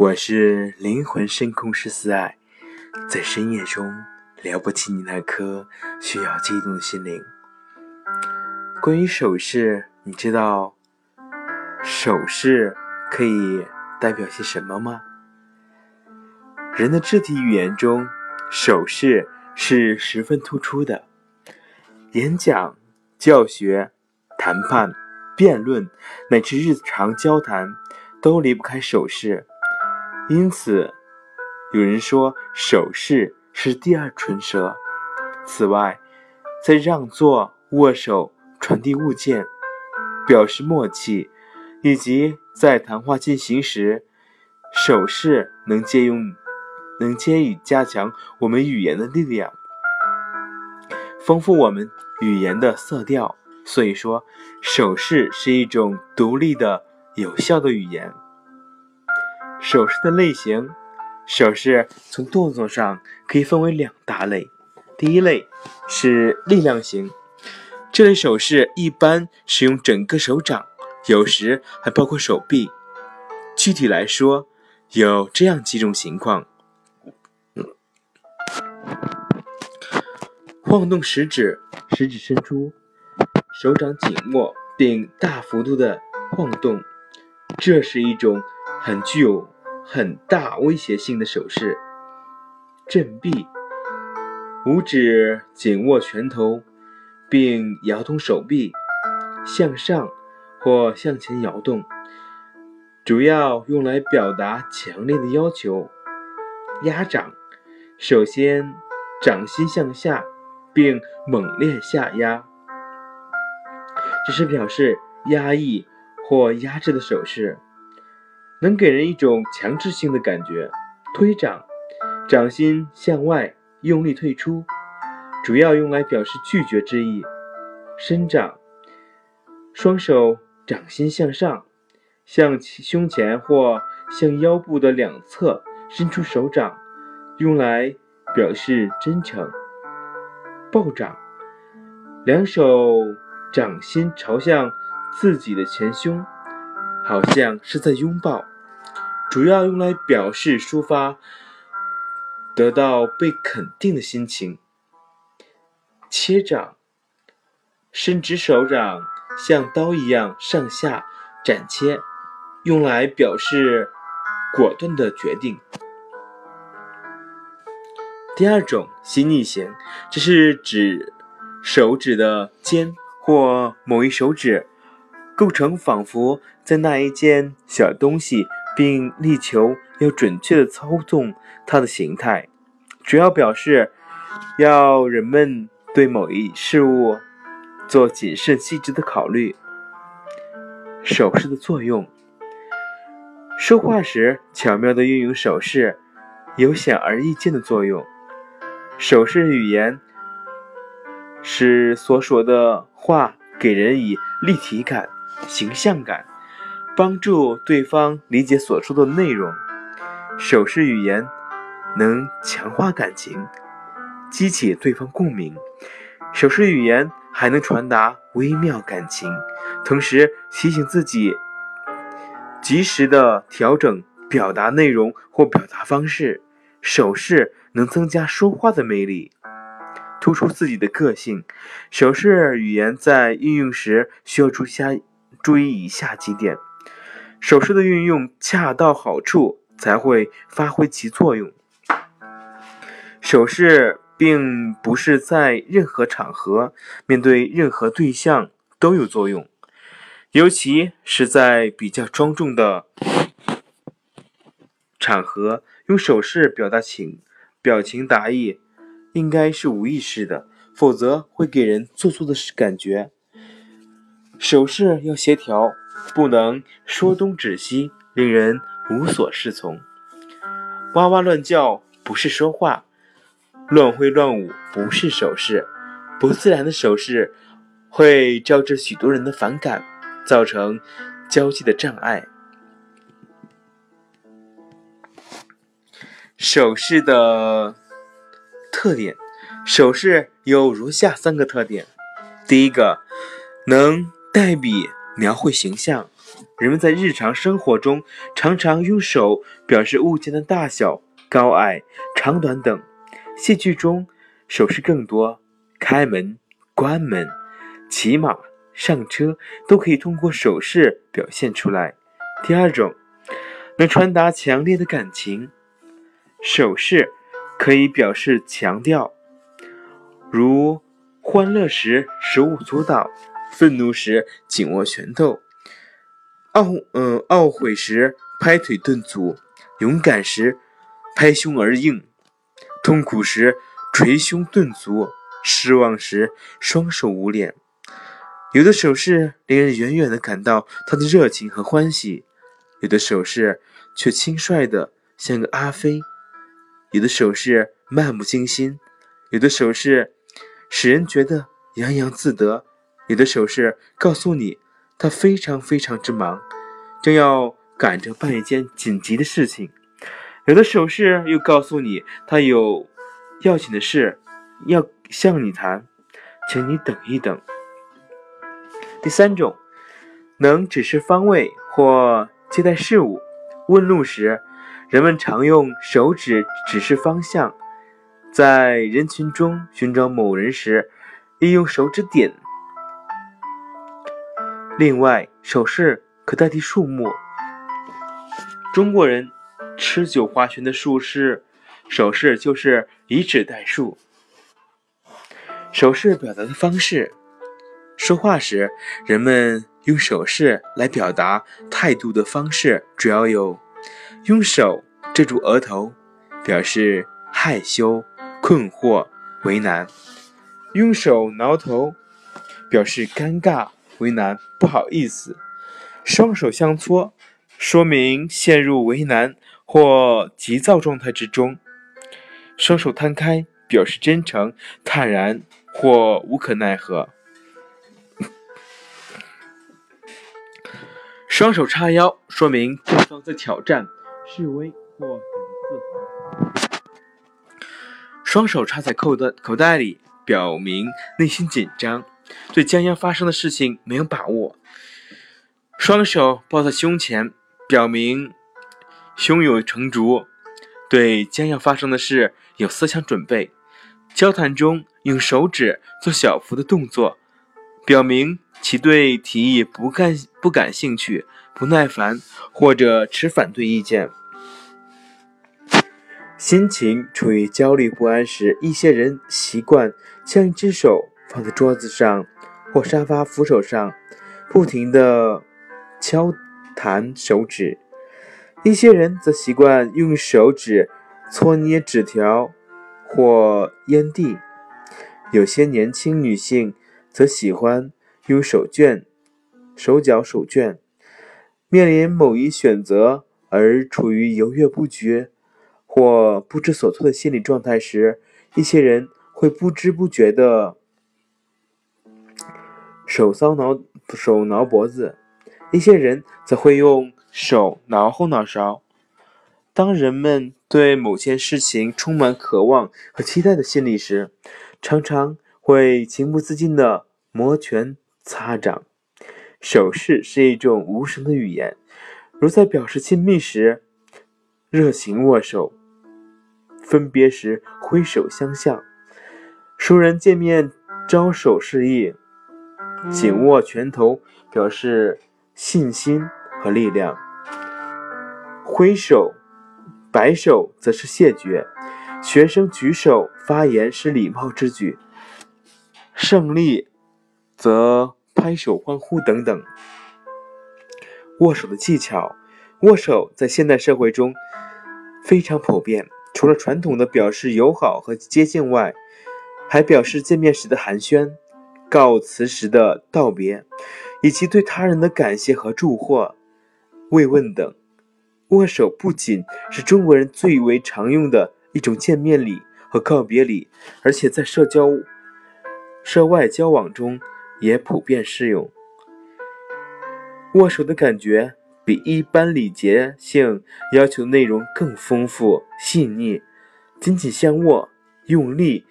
我是灵魂深空十四爱，在深夜中了不起你那颗需要激动的心灵。关于手势，你知道手势可以代表些什么吗？人的肢体语言中，手势是十分突出的。演讲、教学、谈判、辩论乃至日常交谈，都离不开手势。因此，有人说手势是第二唇舌。此外，在让座、握手、传递物件、表示默契，以及在谈话进行时，手势能借用、能借以加强我们语言的力量，丰富我们语言的色调。所以说，手势是一种独立的、有效的语言。手势的类型，手势从动作上可以分为两大类。第一类是力量型，这类手势一般使用整个手掌，有时还包括手臂。具体来说，有这样几种情况：晃动食指，食指伸出，手掌紧握并大幅度的晃动，这是一种。很具有很大威胁性的手势，振臂，五指紧握拳头，并摇动手臂，向上或向前摇动，主要用来表达强烈的要求。压掌，首先掌心向下，并猛烈下压，这是表示压抑或压制的手势。能给人一种强制性的感觉。推掌，掌心向外用力退出，主要用来表示拒绝之意。伸掌，双手掌心向上，向胸前或向腰部的两侧伸出手掌，用来表示真诚。抱掌，两手掌心朝向自己的前胸，好像是在拥抱。主要用来表示抒发得到被肯定的心情。切掌，伸直手掌像刀一样上下展切，用来表示果断的决定。第二种心逆型，这是指手指的尖或某一手指构成仿佛在那一件小东西。并力求要准确的操纵它的形态，主要表示要人们对某一事物做谨慎细致的考虑。手势的作用，说话时巧妙的运用手势，有显而易见的作用。手势语言使所说的话给人以立体感、形象感。帮助对方理解所说的内容，手势语言能强化感情，激起对方共鸣。手势语言还能传达微妙感情，同时提醒自己及时的调整表达内容或表达方式。手势能增加说话的魅力，突出自己的个性。手势语言在运用时需要注意下注意以下几点。手势的运用恰到好处，才会发挥其作用。手势并不是在任何场合、面对任何对象都有作用，尤其是在比较庄重的场合，用手势表达情、表情达意，应该是无意识的，否则会给人做作的感觉。手势要协调。不能说东指西，令人无所适从。哇哇乱叫不是说话，乱挥乱舞不是手势，不自然的手势会招致许多人的反感，造成交际的障碍。手势的特点，手势有如下三个特点：第一个，能代笔。描绘形象，人们在日常生活中常常用手表示物件的大小、高矮、长短等。戏剧中手势更多，开门、关门、骑马、上车都可以通过手势表现出来。第二种，能传达强烈的感情，手势可以表示强调，如欢乐时手舞足蹈，愤怒时紧握拳头。懊嗯懊悔时拍腿顿足，勇敢时拍胸而应，痛苦时捶胸顿足，失望时双手捂脸。有的手势令人远远的感到他的热情和欢喜，有的手势却轻率的像个阿飞，有的手势漫不经心，有的手势使人觉得洋洋自得，有的手势告诉你。他非常非常之忙，正要赶着办一件紧急的事情。有的手势又告诉你，他有要紧的事要向你谈，请你等一等。第三种，能指示方位或接待事物。问路时，人们常用手指指示方向；在人群中寻找某人时，利用手指点。另外，手势可代替数目。中国人吃酒划拳的术式，手势就是以指代数。手势表达的方式，说话时人们用手势来表达态度的方式主要有：用手遮住额头，表示害羞、困惑、为难；用手挠头，表示尴尬。为难，不好意思；双手相搓，说明陷入为难或急躁状态之中；双手摊开，表示真诚、坦然或无可奈何；双手叉腰，说明对方在挑战、示威或很自豪；双手插在口袋口袋里，表明内心紧张。对将要发生的事情没有把握，双手抱在胸前，表明胸有成竹，对将要发生的事有思想准备。交谈中用手指做小幅的动作，表明其对提议不感不感兴趣、不耐烦或者持反对意见。心情处于焦虑不安时，一些人习惯将一只手。放在桌子上或沙发扶手上，不停地敲弹手指。一些人则习惯用手指搓捏纸条或烟蒂。有些年轻女性则喜欢用手绢、手脚手绢。面临某一选择而处于犹豫不决或不知所措的心理状态时，一些人会不知不觉地。手搔挠手挠脖子，一些人则会用手挠后脑勺。当人们对某件事情充满渴望和期待的心理时，常常会情不自禁地摩拳擦掌。手势是一种无声的语言，如在表示亲密时热情握手，分别时挥手相向，熟人见面招手示意。紧握拳头表示信心和力量，挥手、摆手则是谢绝。学生举手发言是礼貌之举，胜利则拍手欢呼等等。握手的技巧，握手在现代社会中非常普遍。除了传统的表示友好和接近外，还表示见面时的寒暄。告辞时的道别，以及对他人的感谢和祝贺、慰问等。握手不仅是中国人最为常用的一种见面礼和告别礼，而且在社交、涉外交往中也普遍适用。握手的感觉比一般礼节性要求内容更丰富、细腻。紧紧相握、用力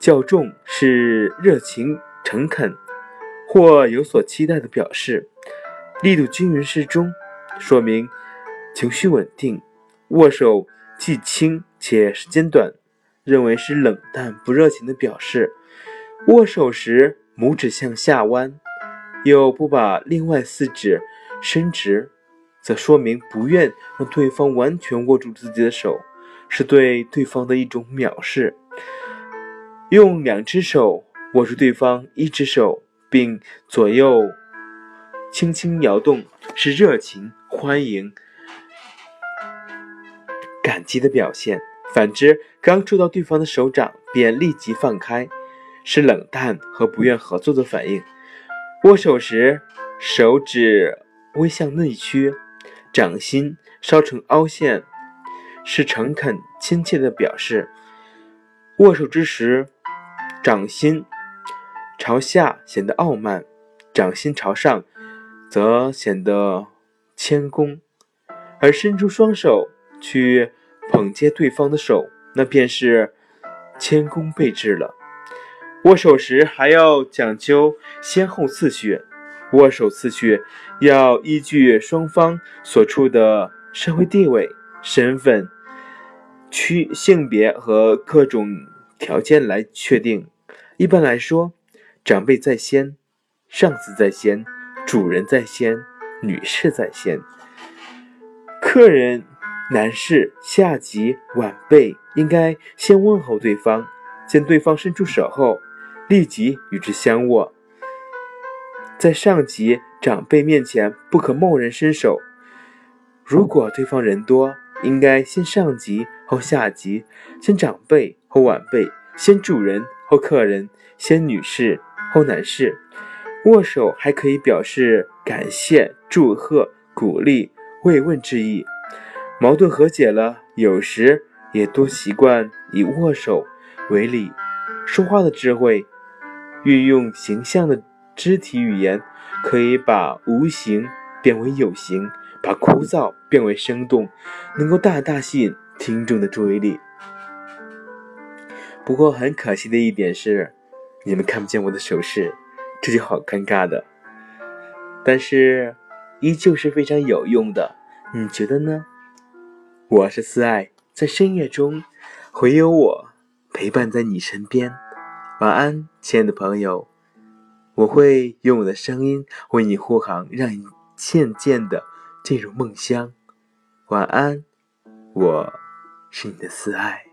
较重是热情。诚恳或有所期待的表示，力度均匀适中，说明情绪稳定。握手既轻且时间短，认为是冷淡不热情的表示。握手时拇指向下弯，又不把另外四指伸直，则说明不愿让对方完全握住自己的手，是对对方的一种藐视。用两只手握住对方一只手，并左右轻轻摇动，是热情、欢迎、感激的表现。反之，刚触到对方的手掌便立即放开，是冷淡和不愿合作的反应。握手时，手指微向内屈，掌心稍呈凹陷，是诚恳亲切的表示。握手之时，掌心朝下显得傲慢，掌心朝上则显得谦恭，而伸出双手去捧接对方的手，那便是谦恭备至了。握手时还要讲究先后次序，握手次序要依据双方所处的社会地位、身份、区性别和各种条件来确定。一般来说，长辈在先，上司在先，主人在先，女士在先。客人、男士、下级、晚辈应该先问候对方，见对方伸出手后，立即与之相握。在上级、长辈面前，不可贸然伸手。如果对方人多，应该先上级后下级，先长辈后晚辈，先主人。后客人先女士后男士，握手还可以表示感谢、祝贺、鼓励、慰问之意。矛盾和解了，有时也多习惯以握手为礼。说话的智慧，运用形象的肢体语言，可以把无形变为有形，把枯燥变为生动，能够大大吸引听众的注意力。不过很可惜的一点是，你们看不见我的手势，这就好尴尬的。但是依旧是非常有用的，你觉得呢？我是思爱，在深夜中会有我陪伴在你身边。晚安，亲爱的朋友，我会用我的声音为你护航，让你渐渐的进入梦乡。晚安，我是你的思爱。